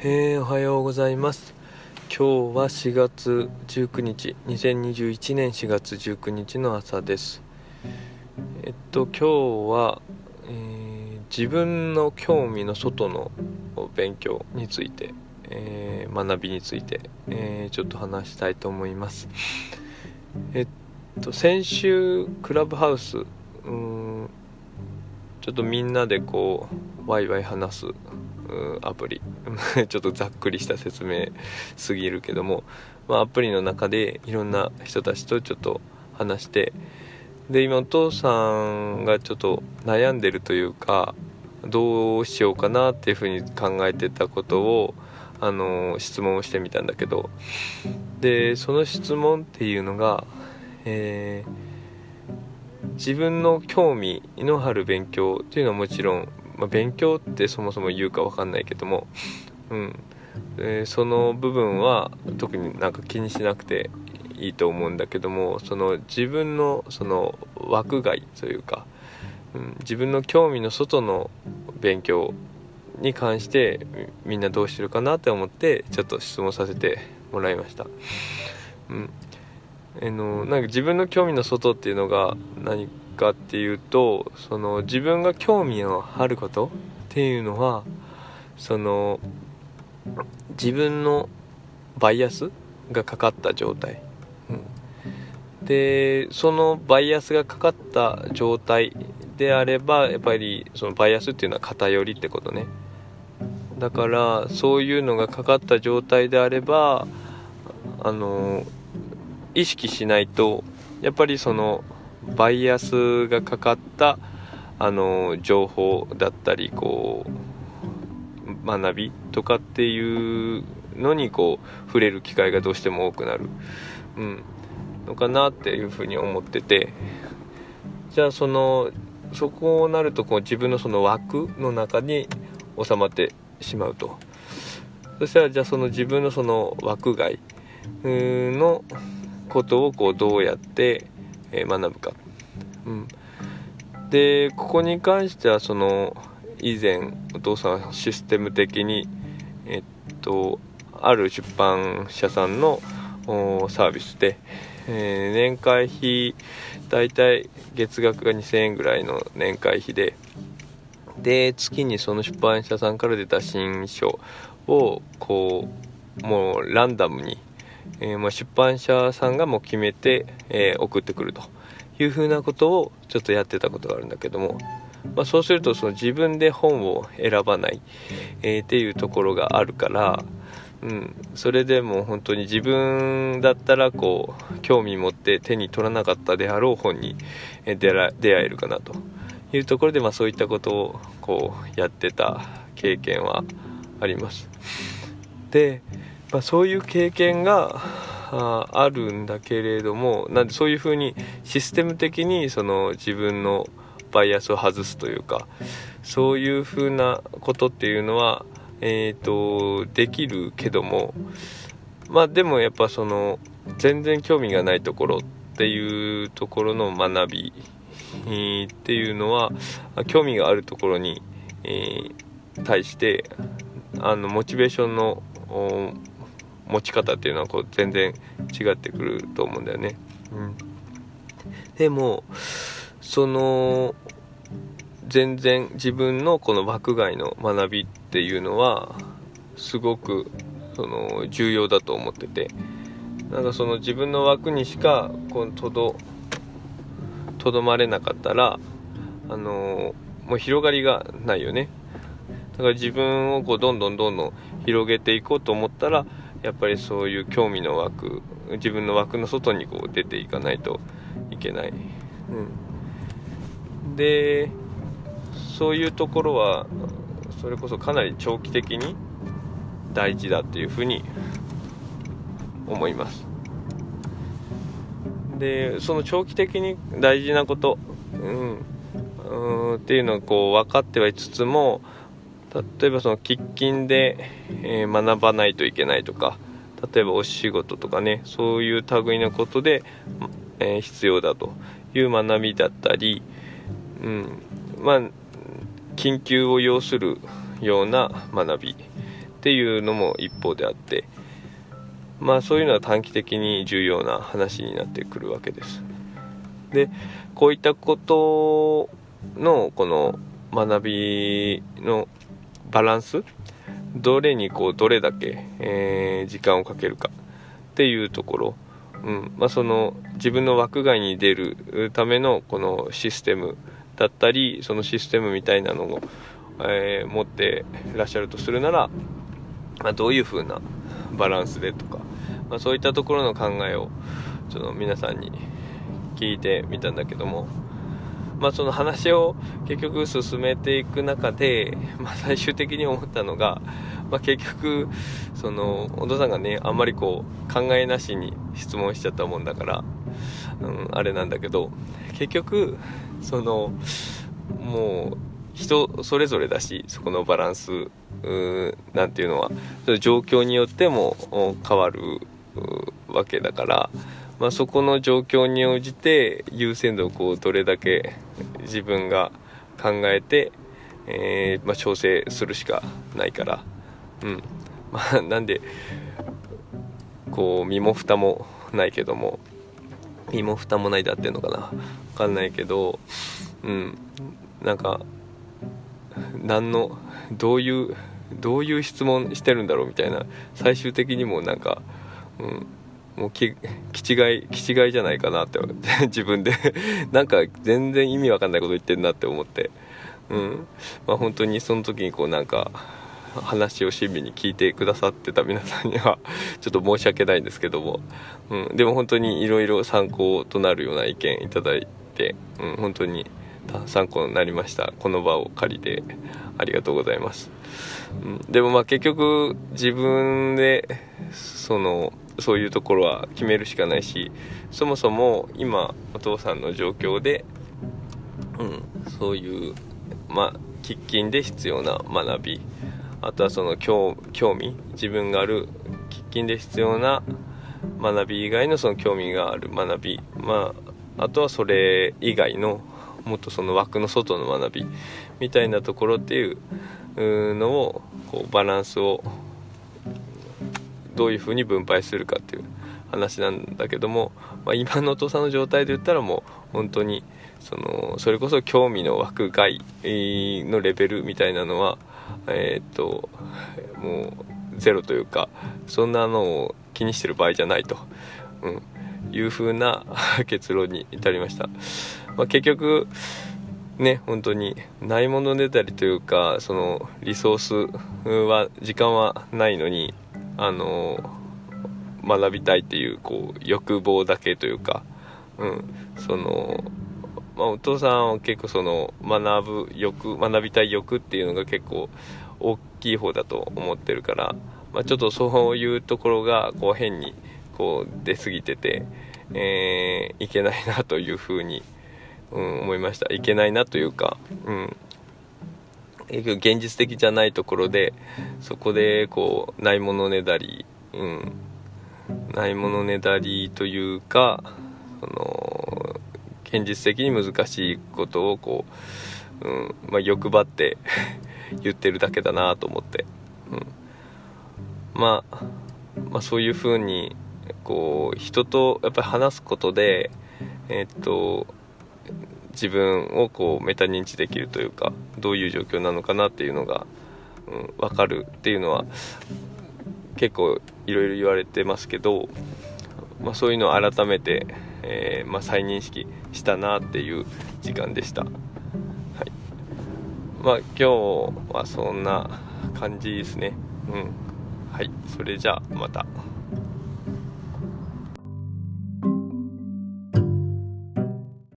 えー、おはようございます。今日は4月19日2021年4月19日の朝です。えっと今日は、えー、自分の興味の外の勉強について、えー、学びについて、え、ちょっと話したいと思います。えっと先週クラブハウスうんちょっとみんなでこうワイワイ話すアプリ。ちょっとざっくりした説明すぎるけども、まあ、アプリの中でいろんな人たちとちょっと話して。で今お父さんがちょっと悩んでるというかどうしようかなっていうふうに考えてたことをあの質問をしてみたんだけど。でその質問っていうのが、えー、自分の興味のある勉強っていうのはもちろんまあ、勉強ってそもそも言うか分かんないけども、うん、その部分は特になんか気にしなくていいと思うんだけどもその自分のその枠外というか、うん、自分の興味の外の勉強に関してみんなどうしてるかなって思ってちょっと質問させてもらいました。うん。えのなんか自分の興味の外っていうのが何かっていうとその自分が興味のあることっていうのはその自分のバイアスがかかった状態、うん、でそのバイアスがかかった状態であればやっぱりそのバイアスっていうのは偏りってことね。だからそういうのがかかった状態であればあの意識しないとやっぱりそのバイアスがかかったあの情報だったりこう学びとかっていうのにこう触れる機会がどうしても多くなる、うん、のかなっていうふうに思ってて。じゃあそのそこをなるとこう自分のその枠の中に収まってしまうと。そしたらじゃあその自分のその枠外のことをこうどうやってえ学ぶか、うん、でここに関してはその以前お父さんはシステム的にえっとある出版社さんのサービスで、えー、年会費大体月額が2000円ぐらいの年会費でで月にその出版社さんから出た新書をこうもうランダムにえー、まあ、出版社さんがもう決めて、えー、送ってくるというふうなことをちょっとやってたことがあるんだけども、まあ、そうするとその自分で本を選ばない、えー、っていうところがあるから、うん、それでも本当に自分だったらこう興味持って手に取らなかったであろう本に出会えるかなというところで、まあ、そういったことをこうやってた経験はあります。でまあ、そういう経験がああるんだけれどもなんでそういうふうにシステム的にその自分のバイアスを外すというかそういうふうなことっていうのは、えーと、できるけどもまあでもやっぱその全然興味がないところっていうところの学び、っていうのは興味があるところに、えー、対してあのモチベーションの持ち方っていうのはこう全然違ってくると思うんだよね。うん、でもその全然自分のこの枠外の学びっていうのはすごくその重要だと思ってて。なんかその自分の枠にしかこうとどとどまれなかったらあのもう広がりがないよね。だから自分をこうどんどんどんどん広げていこうと思ったらやっぱりそういう興味の枠自分の枠の外にこう出ていかないといけない、うん、でそういうところはそれこそかなり長期的に大事だっていうふうに思います。でその長期的に大事なこと、うん、うんっていうのはこう分かってはいつつも例えばその喫緊で、え、学ばないといけないとか例えばお仕事とかねそういう類のことで、え、必要だという学びだったり、うん、まあ緊急を要するような学びっていうのも一方であってまあそういうのは短期的に重要な話になってくるわけです。でこういったことのこの学びのバランス？どれにこうどれだけ、えー、時間をかけるか。っていうところ、うん。まあ、その自分の枠外に出るためのこのシステムだったりそのシステムみたいなのを、えー、持ってらっしゃるとするなら、まあ、どういう風なバランスでとか、まあ、そういったところの考えをその皆さんに聞いてみたんだけども、まあ、その話を結局進めていく中で、まあ、最終的に思ったのが、まあ、結局そのお父さんがねあんまりこう考えなしに質問しちゃったもんだから、うん、あれなんだけど結局そのもう人それぞれだしそこのバランスなんていうのは状況によっても変わるわけだから、まあ、そこの状況に応じて優先度をこうどれだけ自分が考えて、えー、まあ、調整するしかないから、うん。まあ、なんでこう身も蓋もないけども身も蓋もないであってんのかな。分かんないけどうん。なんか何のどういうどういう質問してるんだろうみたいな最終的にもなんか、うん、もうき気違い気違いじゃないかなって 自分で。なんか全然意味わかんないこと言ってんなって思って。うん。まあ本当にその時にこうなんか話を親身に聞いてくださってた皆さんには ちょっと申し訳ないんですけども、うん、でも本当にいろいろ参考となるような意見いただいて、うん、本当に参考になりました。この場を借りてありがとうございます、うん、でもまあ結局自分でそのそういうところは決めるしかないしそもそも今お父さんの状況で、うん、そういうまあ喫緊で必要な学びあとはその興味自分がある喫緊で必要な学び以外のその興味がある学びまああとはそれ以外のもっとその枠の外の学びみたいなところっていうのをこうバランスをどういうふうに分配するかっていう話なんだけども、まあ、今のお父さんの状態で言ったらもう本当にそのそれこそ興味の枠外のレベルみたいなのはえー、っともうゼロというかそんなのを気にしてる場合じゃないと、うん、いう風な 結論に至りました、まあ、結局ね本当にないものねだりというかそのリソースは時間はないのにあの学びたいっていうこう欲望だけというか、うん、そのまあ、お父さんは結構その学ぶ欲学びたい欲っていうのが結構大きい方だと思ってるから、まあ、ちょっとそういうところがこう変にこう出過ぎてて、えー、いけないなというふうに、うん、思いました。いけないなというか、うん、現実的じゃないところでそこでこうないものねだり、うん、ないものねだりというかその現実的に難しいことをこう、うんまあ、欲張って 言ってるだけだなと思って、うん、まあ、まあそういうふうにこう人とやっぱり話すことでえ、っと自分をこうメタ認知できるというかどういう状況なのかなっていうのが、うん、分かるっていうのは結構いろいろ言われてますけど、まあ、そういうのを改めてえー、まあ、再認識したなっていう時間でした。はいまあ、今日はそんな感じですね。うん。はい。それじゃあ、また。